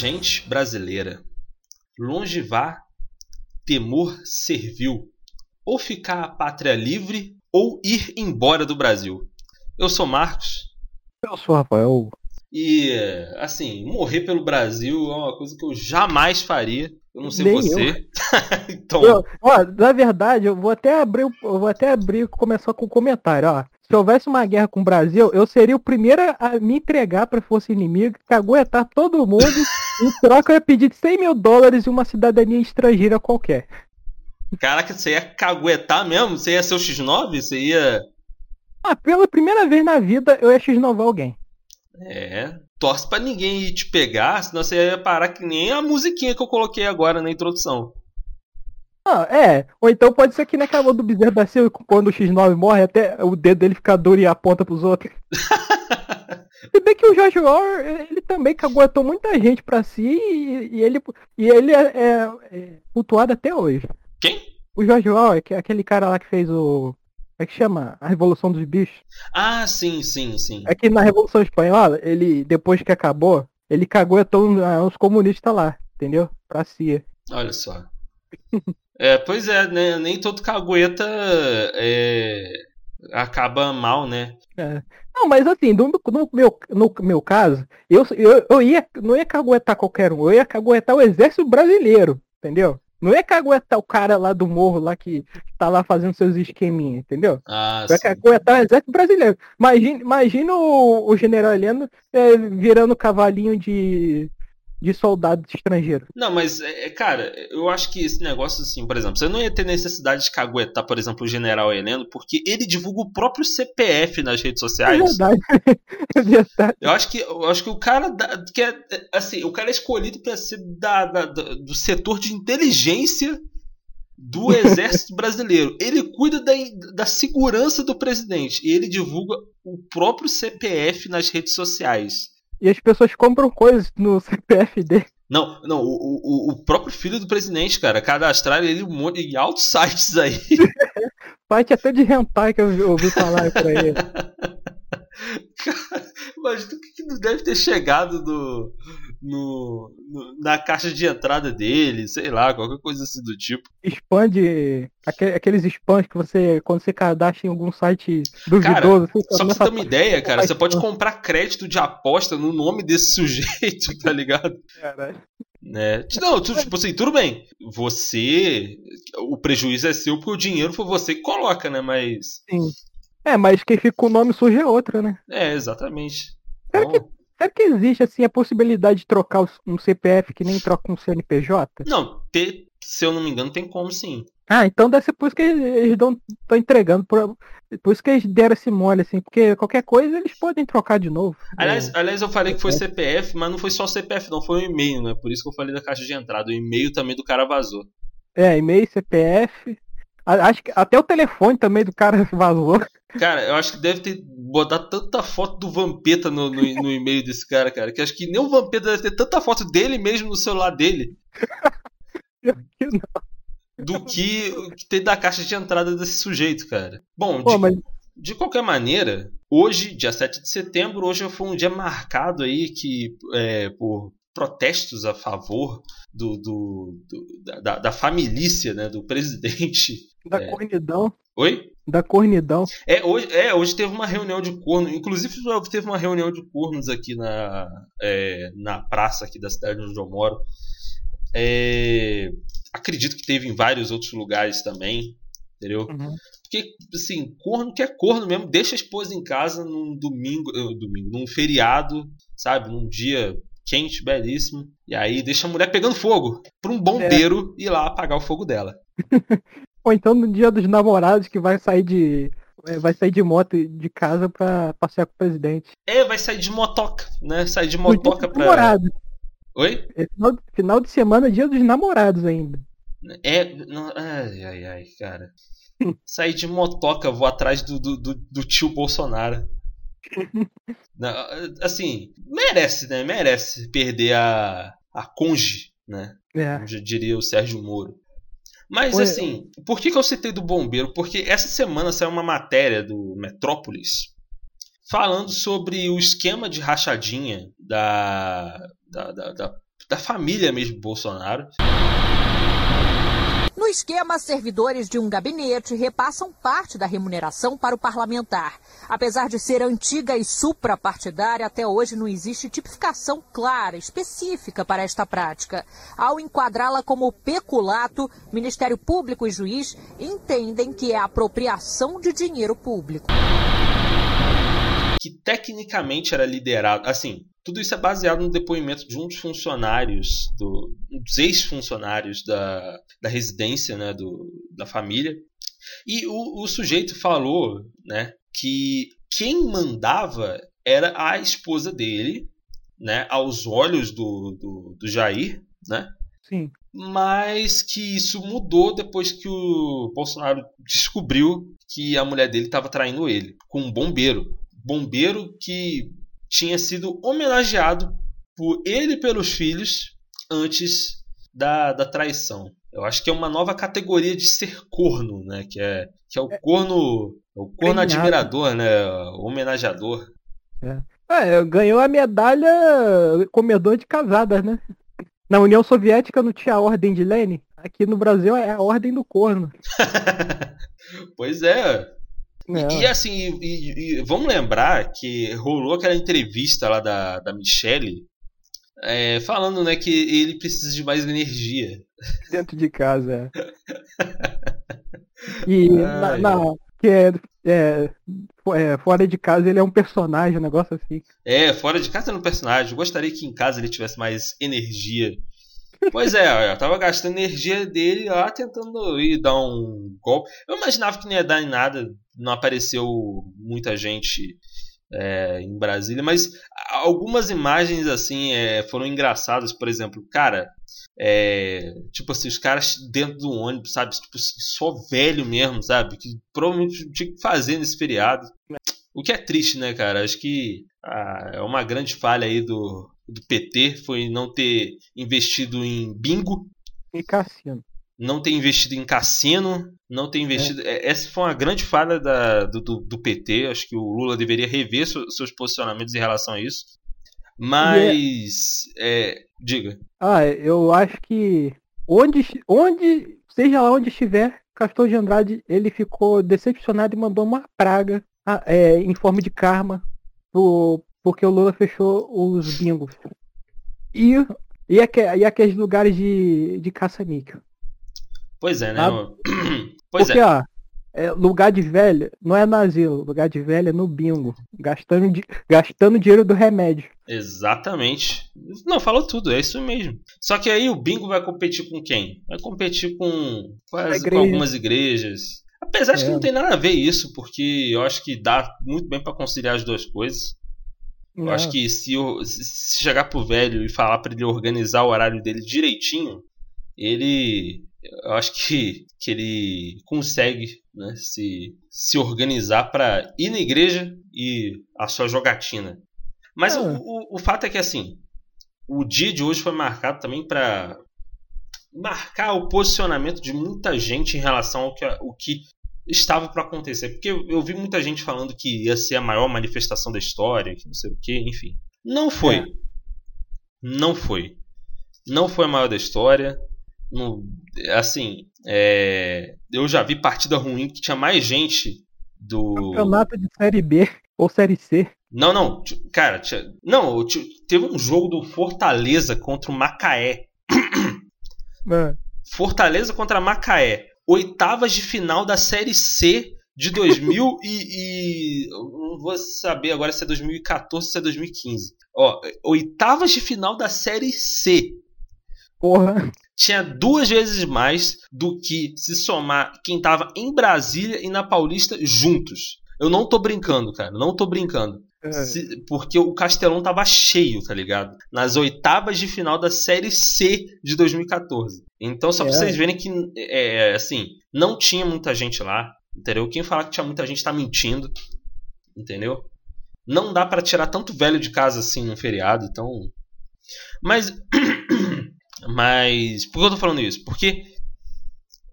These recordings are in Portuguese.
Gente brasileira, longe vá, temor servil, ou ficar a pátria livre ou ir embora do Brasil. Eu sou Marcos. Eu sou Rafael. E, assim, morrer pelo Brasil é uma coisa que eu jamais faria. Eu não sei Nem você. então... Eu, ó, na verdade, eu vou até abrir, eu vou até abrir começar com um comentário, ó. Se houvesse uma guerra com o Brasil, eu seria o primeiro a me entregar para força inimiga, caguetar todo mundo. em troca, eu ia pedir 100 mil dólares e uma cidadania estrangeira qualquer. Caraca, você ia caguetar mesmo? Você ia ser o X9? Você ia. Ah, pela primeira vez na vida eu ia X9 alguém. É. Torce pra ninguém ir te pegar, senão você ia parar que nem a musiquinha que eu coloquei agora na introdução. Ah, é. Ou então pode ser que nem acabou do bezerro da Silva, quando o X9 morre, até o dedo dele fica duro e aponta pros outros. Se bem que o George Orwell, ele também caguetou muita gente pra si e, e ele, e ele é, é, é cultuado até hoje. Quem? O George Orwell, é aquele cara lá que fez o. Como é que chama? A Revolução dos Bichos. Ah, sim, sim, sim. É que na Revolução Espanhola, ele, depois que acabou, ele cagou todos os comunistas lá, entendeu? Pra si. Olha só. é, pois é, né? nem todo cagueta é, acaba mal, né? É. Não, mas assim, no, no, meu, no meu caso, eu, eu, eu ia, não ia caguetar qualquer um, eu ia caguetar o exército brasileiro, entendeu? Não é caguetar o cara lá do morro lá que tá lá fazendo seus esqueminhas, entendeu? Ah, é caguetar o exército brasileiro. Imagina, imagina o, o general Heleno é, virando cavalinho de, de soldado estrangeiro. Não, mas, é, é, cara, eu acho que esse negócio, assim, por exemplo, você não ia ter necessidade de caguetar, por exemplo, o general Heleno, porque ele divulga o próprio CPF nas redes sociais. É verdade. é verdade. Eu acho que, eu acho que o cara, que é, assim, o cara é escolhido para ser da, da, do setor de inteligência do exército brasileiro. Ele cuida da, da segurança do presidente e ele divulga o próprio CPF nas redes sociais. E as pessoas compram coisas no CPF dele. Não, não, o, o, o próprio filho do presidente, cara, cadastrar ele em altos sites aí. Site até de hentai que eu ouvi falar por aí. Cara, imagina o que não deve ter chegado no, no, no, na caixa de entrada dele, sei lá, qualquer coisa assim do tipo. Expande aqueles spams que você, quando você cadastra em algum site duvidoso. Cara, só pra você ter uma ideia, cara, você pode comprar crédito de aposta no nome desse sujeito, tá ligado? Caralho. Né? Não, tipo assim, tudo bem. Você. O prejuízo é seu porque o dinheiro foi você que coloca, né? Mas. Sim. É, mas quem fica com o nome sujo é outra, né? É, exatamente. Será, então... será que existe assim a possibilidade de trocar um CPF que nem troca um CNPJ? Não, ter, se eu não me engano, tem como sim. Ah, então deve ser por isso que eles estão entregando. Por, por isso que eles deram esse mole, assim, porque qualquer coisa eles podem trocar de novo. Aliás, é, aliás eu falei que foi CPF, mas não foi só CPF, não, foi um e-mail, né? Por isso que eu falei da caixa de entrada. O e-mail também do cara vazou. É, e-mail, CPF. Acho que até o telefone também do cara vazou. Cara, eu acho que deve ter botado tanta foto do Vampeta no, no, no e-mail desse cara, cara. Que acho que nem o Vampeta deve ter tanta foto dele mesmo no celular dele. que não. Do que, que tem da caixa de entrada desse sujeito, cara. Bom, Pô, de, mas... de qualquer maneira, hoje, dia 7 de setembro, hoje foi um dia marcado aí que é, por protestos a favor do, do, do da, da família né, do presidente. Da é... cornidão. Oi? Da cornidão. É hoje, é, hoje teve uma reunião de corno. Inclusive, teve uma reunião de cornos aqui na, é, na praça aqui da cidade onde eu moro. É, acredito que teve em vários outros lugares também. Entendeu? Uhum. Porque, assim, corno que é corno mesmo, deixa a esposa em casa num domingo, uh, domingo, num feriado, sabe? Num dia quente, belíssimo. E aí deixa a mulher pegando fogo para um bombeiro é. ir lá apagar o fogo dela. Ou então no dia dos namorados que vai sair de. É, vai sair de moto de casa pra passear com o presidente. É, vai sair de motoca, né? Sair de motoca pra. Namorado. Oi? É final, final de semana, dia dos namorados ainda. É. Não, ai, ai, ai, cara. Sair de motoca, vou atrás do, do, do, do tio Bolsonaro. Não, assim, merece, né? Merece perder a, a conge, né? É. Como já diria o Sérgio Moro. Mas Oi. assim, por que, que eu citei do bombeiro? Porque essa semana saiu uma matéria do Metrópolis falando sobre o esquema de rachadinha da, da, da, da, da família mesmo Bolsonaro. No esquema, servidores de um gabinete repassam parte da remuneração para o parlamentar. Apesar de ser antiga e suprapartidária, até hoje não existe tipificação clara, específica para esta prática. Ao enquadrá-la como peculato, Ministério Público e juiz entendem que é apropriação de dinheiro público. Que tecnicamente era liderado, assim, tudo isso é baseado no depoimento de um dos funcionários, do, um dos ex-funcionários da, da residência, né, do, da família. E o, o sujeito falou né, que quem mandava era a esposa dele, né, aos olhos do, do, do Jair, né? Sim. Mas que isso mudou depois que o Bolsonaro descobriu que a mulher dele estava traindo ele com um bombeiro. Bombeiro que tinha sido homenageado por ele e pelos filhos antes da, da traição. Eu acho que é uma nova categoria de ser corno, né? Que é, que é o corno. O corno admirador, né? O homenageador. É. é. ganhou a medalha comedor de casadas, né? Na União Soviética não tinha a ordem de Lenin. Aqui no Brasil é a ordem do corno. pois é. E, e, assim, e, e, vamos lembrar que rolou aquela entrevista lá da, da Michelle é, falando né, que ele precisa de mais energia. Dentro de casa, é. E na, na, que é, é, é, fora de casa ele é um personagem, um negócio assim. É, fora de casa ele é um personagem. Eu gostaria que em casa ele tivesse mais energia. Pois é, eu tava gastando energia dele lá tentando ir dar um golpe. Eu imaginava que não ia dar em nada, não apareceu muita gente é, em Brasília, mas algumas imagens assim é, foram engraçadas, por exemplo, cara, é, tipo assim, os caras dentro do ônibus, sabe, tipo, só velho mesmo, sabe, que provavelmente tinha que fazer nesse feriado. O que é triste, né, cara? Acho que ah, é uma grande falha aí do, do PT foi não ter investido em bingo. E cassino. Não ter investido em cassino, não ter investido. É. Essa foi uma grande falha da, do, do, do, PT. Acho que o Lula deveria rever seus posicionamentos em relação a isso. Mas. É... É, diga. Ah, eu acho que onde, onde, seja lá onde estiver, Castor de Andrade, ele ficou decepcionado e mandou uma praga ah, é, em forma de karma pro, porque o Lula fechou os bingos. E, e, e aqueles lugares de, de caça-níquel. Pois é, né? Pois porque, é. ó, é, lugar de velho não é no asilo, lugar de velho é no bingo, gastando, di gastando dinheiro do remédio. Exatamente. Não, falou tudo, é isso mesmo. Só que aí o bingo vai competir com quem? Vai competir com, com, as, com algumas igrejas. Apesar de que é. não tem nada a ver isso, porque eu acho que dá muito bem para conciliar as duas coisas. Eu acho que se, eu, se chegar pro velho e falar para ele organizar o horário dele direitinho, ele. Eu acho que, que ele consegue né, se, se organizar para ir na igreja e a sua jogatina. Mas o, o, o, fato é que assim, o dia de hoje foi marcado também para marcar o posicionamento de muita gente em relação ao que, o que estava para acontecer. Porque eu, eu, vi muita gente falando que ia ser a maior manifestação da história, que não sei o que, enfim. Não foi. É. Não foi. Não foi a maior da história. Não, assim, é, eu já vi partida ruim que tinha mais gente do. Campeonato de Série B ou Série C. Não, não, cara, tinha, não, teve um jogo do Fortaleza contra o Macaé. É. Fortaleza contra Macaé oitavas de final da Série C de 2000 e, e, não vou saber agora se é 2014 ou se é 2015. Ó, oitavas de final da Série C. Porra. Tinha duas vezes mais do que se somar quem tava em Brasília e na Paulista juntos. Eu não tô brincando, cara. Não tô brincando. É. Se, porque o Castelão tava cheio, tá ligado? Nas oitavas de final da Série C de 2014. Então, só pra é. vocês verem que, é, assim, não tinha muita gente lá, entendeu? Quem falar que tinha muita gente tá mentindo, entendeu? Não dá para tirar tanto velho de casa assim no feriado, então. Mas. Mas. Por que eu tô falando isso? Porque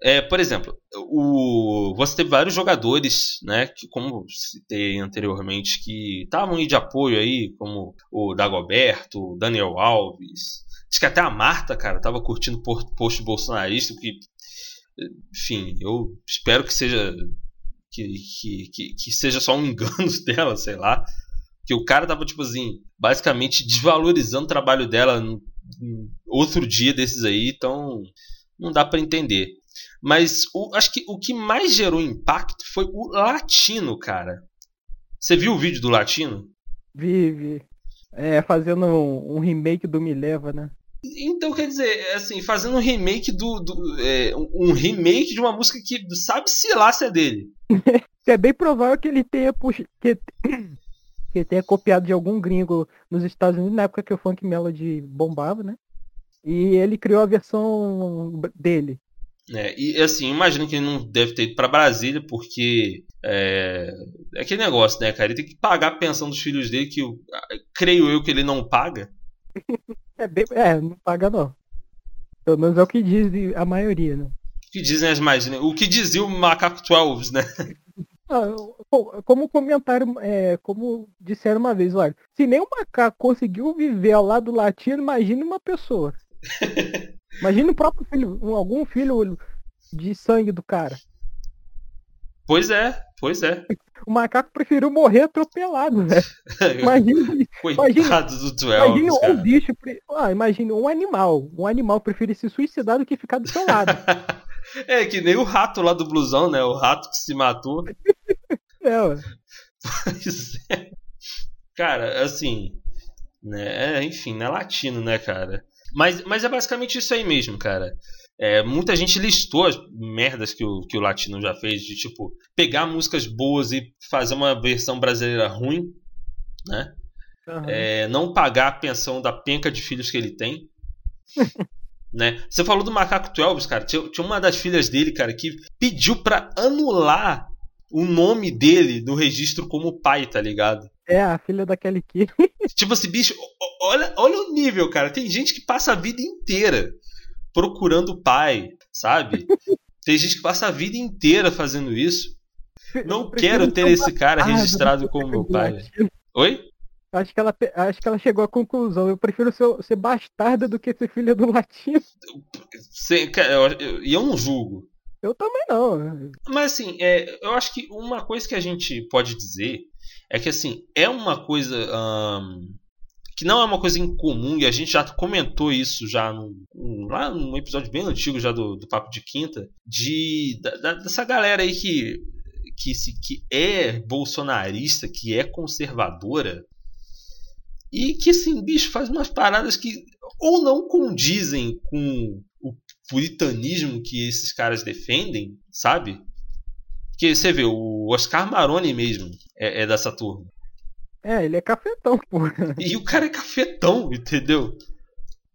É, por exemplo, o, você teve vários jogadores, né, que como citei anteriormente, que estavam aí de apoio aí, como o Dagoberto, o Daniel Alves. Diz que até a Marta, cara, tava curtindo post bolsonarista, que, enfim, eu espero que seja que, que, que, que seja só um engano dela, sei lá. Que o cara tava, tipo assim, basicamente desvalorizando o trabalho dela outro dia desses aí, então não dá para entender. Mas o, acho que o que mais gerou impacto foi o Latino, cara. Você viu o vídeo do Latino? Vi, vi. É, fazendo um, um remake do Me Leva, né? Então, quer dizer, assim, fazendo um remake do. do é, um remake de uma música que sabe-se lá se é dele. é bem provável que ele tenha puxa, que, que tenha copiado de algum gringo nos Estados Unidos, na época que o Funk Melody bombava, né? E ele criou a versão dele. É, e assim, imagino que ele não deve ter ido para Brasília, porque é, é aquele negócio, né, cara? Ele tem que pagar a pensão dos filhos dele, que eu, creio eu que ele não paga. É, bem, é, não paga não. Pelo menos é o que diz a maioria, né? O que dizem as mais, né? O que dizia o Macaco 12, né? Ah, como comentário, é, como disseram uma vez, olha, se nem o macaco conseguiu viver ao lado do latino, imagine uma pessoa. imagine o próprio filho, algum filho de sangue do cara. Pois é, pois é. O macaco preferiu morrer atropelado, velho. Imagina, Coitado imagina, do Duel. Imagina um bicho. Ah, imagina um animal. Um animal prefere se suicidar do que ficar do seu lado. é que nem o rato lá do blusão, né? O rato que se matou. é, ué. Pois é. Cara, assim. Né, enfim, é latino, né, cara? Mas, mas é basicamente isso aí mesmo, cara. É, muita gente listou as merdas que o, que o Latino já fez, de tipo, pegar músicas boas e fazer uma versão brasileira ruim, né? Uhum. É, não pagar a pensão da penca de filhos que ele tem. né? Você falou do Macaco Twelves, cara. Tinha, tinha, uma das filhas dele, cara, que pediu para anular o nome dele no registro como pai, tá ligado? É, a filha daquele que. tipo assim, bicho, olha, olha o nível, cara. Tem gente que passa a vida inteira procurando o pai, sabe? Tem gente que passa a vida inteira fazendo isso. Não quero ter esse cara registrado como meu pai. Oi? Acho que, ela, acho que ela chegou à conclusão. Eu prefiro ser, ser bastarda do que ser filha do latino. E eu, eu, não julgo. Eu também não. Mas assim, é, eu acho que uma coisa que a gente pode dizer é que assim, é uma coisa. Que não é uma coisa incomum, e a gente já comentou isso já no, lá num episódio bem antigo já do, do Papo de Quinta, de, da, dessa galera aí que, que, se, que é bolsonarista, que é conservadora, e que, assim, bicho, faz umas paradas que ou não condizem com o puritanismo que esses caras defendem, sabe? Porque você vê, o Oscar Maroni mesmo é, é dessa turma. É, ele é cafetão, pô. E o cara é cafetão, entendeu?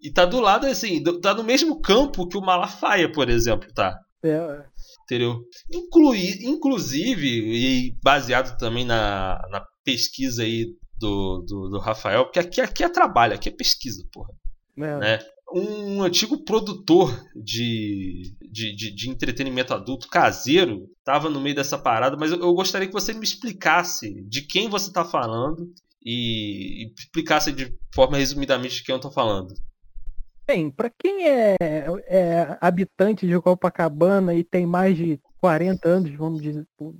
E tá do lado, assim, tá no mesmo campo que o Malafaia, por exemplo, tá? É. Entendeu? Inclui, inclusive, e baseado também na, na pesquisa aí do, do, do, Rafael, porque aqui, aqui é trabalho, aqui é pesquisa, porra. É. Né? Um antigo produtor de, de, de, de, entretenimento adulto caseiro estava no meio dessa parada, mas eu, eu, gostaria que você me explicasse de quem você está falando e, e, explicasse de forma resumidamente de quem eu estou falando. Bem, para quem é, é, habitante de Copacabana e tem mais de 40 anos, vamos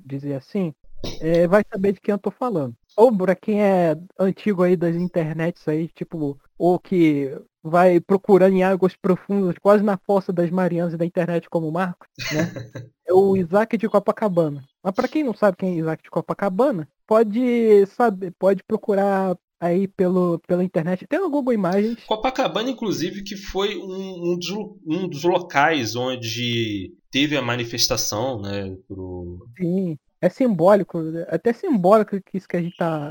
dizer, assim, é, vai saber de quem eu estou falando. Ou para quem é antigo aí das internets aí, tipo, ou que vai procurando em águas profundas, quase na fossa das Marianas da internet como o Marcos, né? É o Isaac de Copacabana. Mas para quem não sabe quem é Isaac de Copacabana, pode saber, pode procurar aí pelo, pela internet. Tem no Google Imagens. Copacabana, inclusive, que foi um, um, dos, um dos locais onde teve a manifestação, né? Pro... Sim. É simbólico, até simbólico que isso que a gente tá.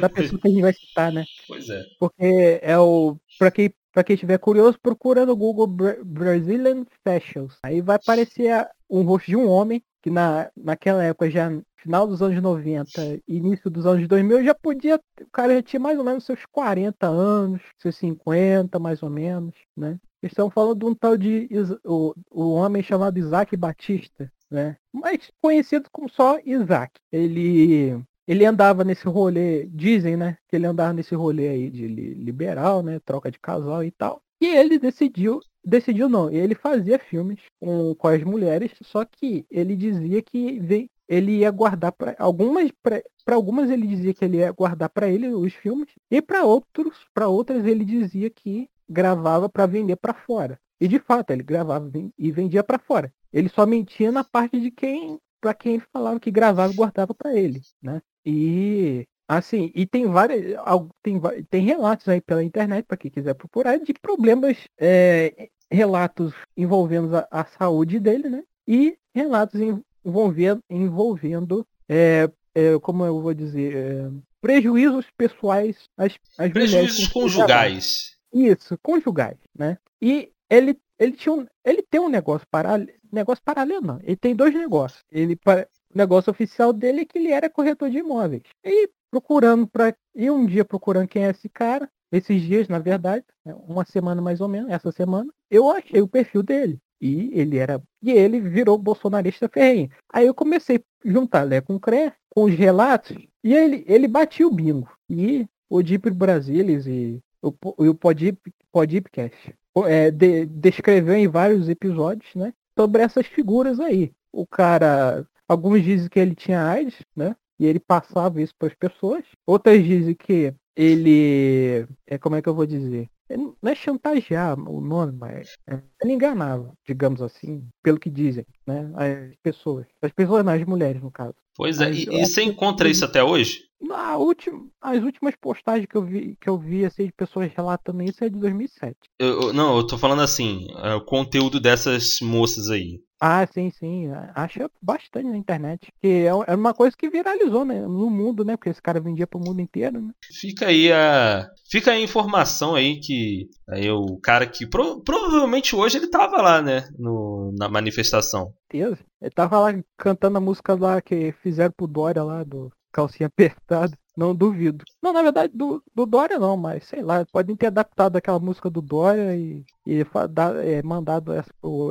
da pessoa que a gente vai citar, né? Pois é. Porque é o. Pra quem, pra quem estiver curioso, procura no Google Brazilian Fashions. Aí vai aparecer um rosto de um homem que na, naquela época, já final dos anos 90, início dos anos 2000, já podia, o cara já tinha mais ou menos seus 40 anos, seus 50 mais ou menos, né? Estão falando de um tal de o, o homem chamado Isaac Batista, né? Mas conhecido como só Isaac. Ele ele andava nesse rolê, dizem, né, que ele andava nesse rolê aí de liberal, né, troca de casal e tal. E ele decidiu, decidiu não, ele fazia filmes com, com as mulheres, só que ele dizia que vem, ele ia guardar para algumas para algumas ele dizia que ele ia guardar para ele os filmes e para outros, para outras ele dizia que gravava para vender para fora. E de fato, ele gravava e vendia para fora. Ele só mentia na parte de quem para quem ele falava que gravava e guardava para ele, né? E assim, e tem várias, tem, tem relatos aí pela internet para quem quiser procurar de problemas, é, relatos envolvendo a, a, saúde dele, né? E relatos envolvendo, envolvendo é, é, como eu vou dizer, é, prejuízos pessoais às, às prejuízos conjugais. Isso, conjugais, né? E ele ele tinha um, ele tem um negócio paralelo, negócio paralelo não. Ele tem dois negócios. Ele o negócio oficial dele é que ele era corretor de imóveis. E procurando para e um dia procurando quem é esse cara, esses dias, na verdade, né, uma semana mais ou menos, essa semana, eu achei o perfil dele. E ele era. E ele virou bolsonarista ferrenho. Aí eu comecei a juntar Lé com Cré, com os relatos, e ele, ele batia o bingo. E o Deep Brasilis e o, o Podip, Podipcast é, de, descreveu em vários episódios, né? Sobre essas figuras aí. O cara Alguns dizem que ele tinha AIDS, né? E ele passava isso para as pessoas. Outras dizem que ele. É, como é que eu vou dizer? não é chantagear o nome, mas é, ele enganava, digamos assim, pelo que dizem, né? As pessoas. As pessoas, não, as mulheres, no caso. Pois é, e, e você encontra isso até hoje? Na última, as últimas postagens que eu vi, que eu vi assim, de pessoas relatando isso é de 2007. Eu, eu, não, eu tô falando assim, é, o conteúdo dessas moças aí. Ah, sim, sim. Acho bastante na internet. Que é, é uma coisa que viralizou né, no mundo, né? Porque esse cara vendia pro mundo inteiro, né? Fica aí a. Fica a informação aí que aí o cara que. Pro, provavelmente hoje ele tava lá, né? No, na manifestação. Deus. Ele tava lá cantando a música lá que fizeram pro Dória lá do calcinha apertada. Não duvido. Não, na verdade, do, do Dória não, mas sei lá, podem ter adaptado aquela música do Dória e, e dar, é, mandado essa pro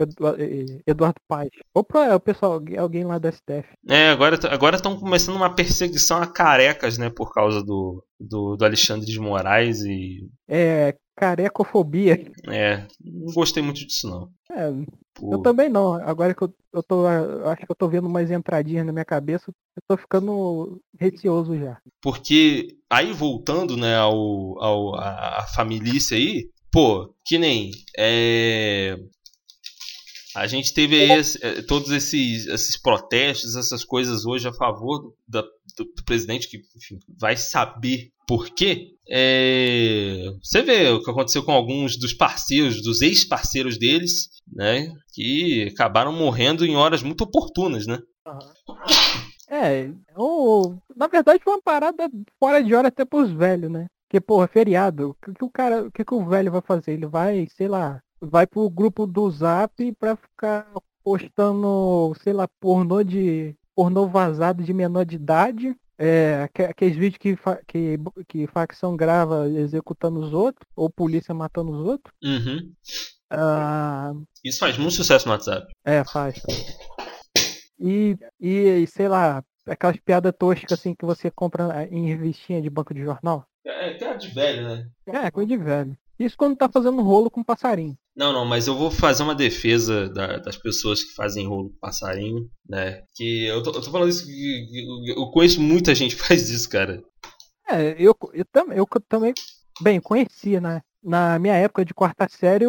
Eduardo Paes. Ou pro é, o pessoal, alguém lá da STF. É, agora agora estão começando uma perseguição a carecas, né, por causa do, do, do Alexandre de Moraes e. É, carecofobia. É, não gostei muito disso não. É, eu também não. Agora que eu, eu tô. Acho que eu tô vendo umas entradinhas na minha cabeça, eu tô ficando receoso já. Porque aí voltando, né, ao, ao a, a família aí, pô, que nem. É, a gente teve aí esse, é, todos esses, esses protestos, essas coisas hoje a favor do, do, do presidente, que enfim, vai saber por quê. É, você vê o que aconteceu com alguns dos parceiros, dos ex-parceiros deles, né? Que acabaram morrendo em horas muito oportunas, né? É, ou, na verdade foi uma parada fora de hora até pros velhos, né? Porque, porra, feriado, o que, que o cara, o que, que o velho vai fazer? Ele vai, sei lá, vai pro grupo do Zap pra ficar postando, sei lá, pornô de. Pornô vazado de menor de idade. É, aqueles vídeos que, que, que facção grava executando os outros, ou polícia matando os outros. Uhum. Ah, Isso faz muito sucesso no WhatsApp. É, faz. E, e, sei lá, aquelas piadas toscas assim que você compra em revistinha de banco de jornal. É, é de velho, né? É, coisa de velho. Isso quando tá fazendo rolo com passarinho. Não, não, mas eu vou fazer uma defesa da, das pessoas que fazem rolo com passarinho, né? Que eu tô, eu tô falando isso, eu conheço muita gente que faz isso, cara. É, eu, eu, tam, eu também, bem, conhecia, né? Na minha época de quarta série,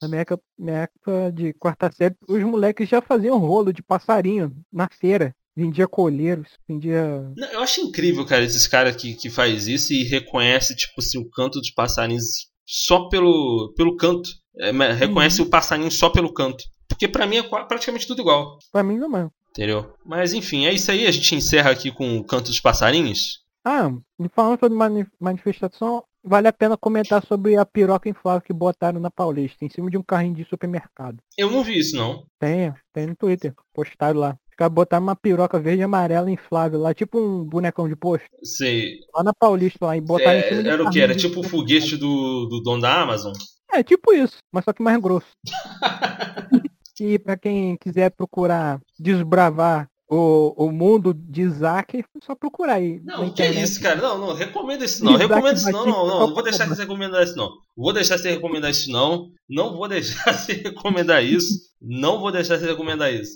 na minha época, minha época de quarta série, os moleques já faziam rolo de passarinho na feira. Vendia colheiros, vendia. Eu acho incrível, cara, esses caras que, que faz isso e reconhece, tipo assim, o canto dos passarinhos só pelo, pelo canto. É, reconhece uhum. o passarinho só pelo canto. Porque para mim é praticamente tudo igual. Pra mim não é. Entendeu? Mas enfim, é isso aí. A gente encerra aqui com o canto dos passarinhos. Ah, falando sobre mani manifestação, vale a pena comentar sobre a piroca inflável que botaram na Paulista, em cima de um carrinho de supermercado. Eu não vi isso, não. Tem, tem no Twitter, postaram lá. Os caras botaram uma piroca verde e amarela inflável lá, tipo um bonecão de posto. Sei. Lá na Paulista lá, e botaram em É, cima era o que? Era tipo o foguete do, do dono da Amazon? É, tipo isso, mas só que mais grosso. E pra quem quiser procurar desbravar o, o mundo de Isaac, é só procurar aí. Não, que internet. isso, cara? Não, não, recomenda isso não. Isaac Recomenda isso não, não, não. Não vou deixar você recomendar isso não. Vou deixar você recomendar isso não. Não vou deixar você recomendar isso. Não vou deixar você recomendar isso.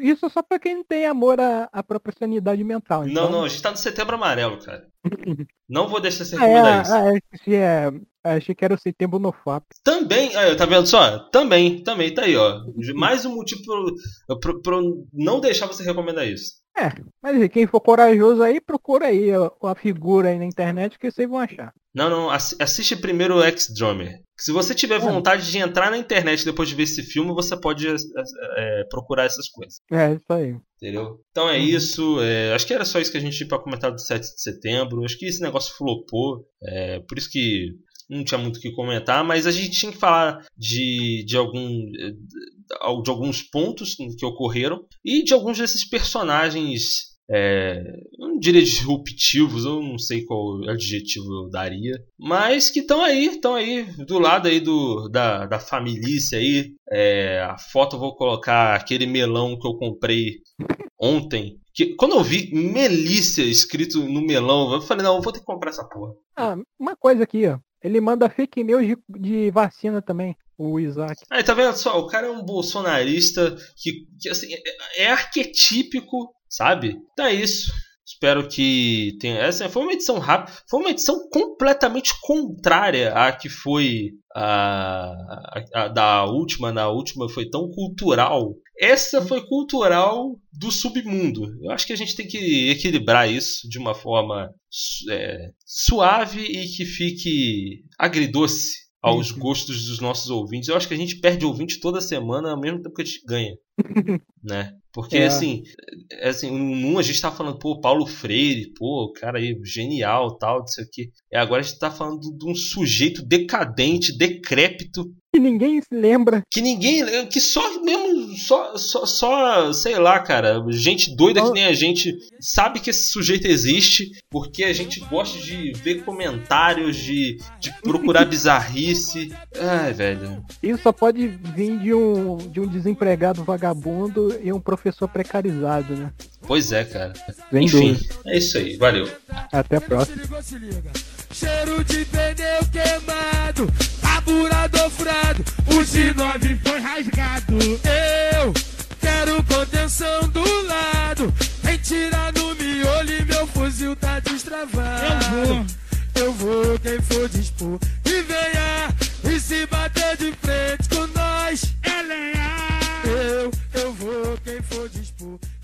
Isso é só pra quem tem amor à, à própria sanidade mental. Não, Então... não, a gente tá no setembro amarelo, cara. Não vou deixar você Ah, é, recomendar isso. ah, é, é, achei que era o setembro no FAP. Também, aí, tá vendo só? Também, também, tá aí, ó. Mais um motivo pro não deixar você recomendar isso. Mas assim, quem for corajoso aí, procura aí a, a figura aí na internet que vocês vão achar. Não, não, assi- assiste primeiro o X-Drummer. Se você tiver vontade de entrar na internet depois de ver esse filme, você pode é, é, procurar essas coisas. É, isso aí. Entendeu? Então é Uhum. isso. é, acho que era só isso que a gente tinha pra comentar do 7 de setembro. Acho que esse negócio flopou. é, por isso que não tinha muito o que comentar. Mas a gente tinha que falar de, de, algum, eh, de alguns pontos que ocorreram e de alguns desses personagens. é, não diria disruptivos, eu não sei qual adjetivo eu daria, mas que estão aí, estão aí do lado aí do, da, da família aí. É, a foto eu vou colocar aquele melão que eu comprei ontem. Que, quando eu vi Melícia escrito no melão, eu falei, não, eu vou ter que comprar essa porra. Ah, uma coisa aqui, ó. Ele manda fake news de, de vacina também, o Isaac. Aí, tá vendo só? O cara é um bolsonarista que, que assim, é, é arquetípico, sabe? Então é isso. Espero que tenha. Essa foi uma edição rápida. Foi uma edição completamente contrária à que foi a, a- a da última. Na última foi tão cultural. Essa foi cultural do submundo. Eu acho que a gente tem que equilibrar isso de uma forma é, suave e que fique agridoce aos gostos dos nossos ouvintes. Eu acho que a gente perde ouvinte toda semana ao mesmo tempo que a gente ganha. Né? Porque É. assim, é assim, num a gente tá falando, pô, Paulo Freire, pô, cara aí genial, tal, não sei o quê. E agora a gente tá falando de um sujeito decadente, decrépito, E ninguém se lembra. que ninguém, que só mesmo, só, só, só sei lá, cara, gente doida que nem a gente sabe que esse sujeito existe, porque a gente gosta de ver comentários, de, de procurar bizarrice. Ai, velho. Isso só pode vir de um, de um desempregado vagabundo e um professor precarizado, né? Pois é, cara. Sem Enfim, dúvida. é isso aí, valeu. Até a próxima. Se liga. Cheiro de pneu queimado, carburador furado, o G9 foi rasgado. Eu quero contenção do lado, vem tirar no miolo e meu fuzil tá destravado. Eu vou, quem for dispor, e venha e se bater de frente com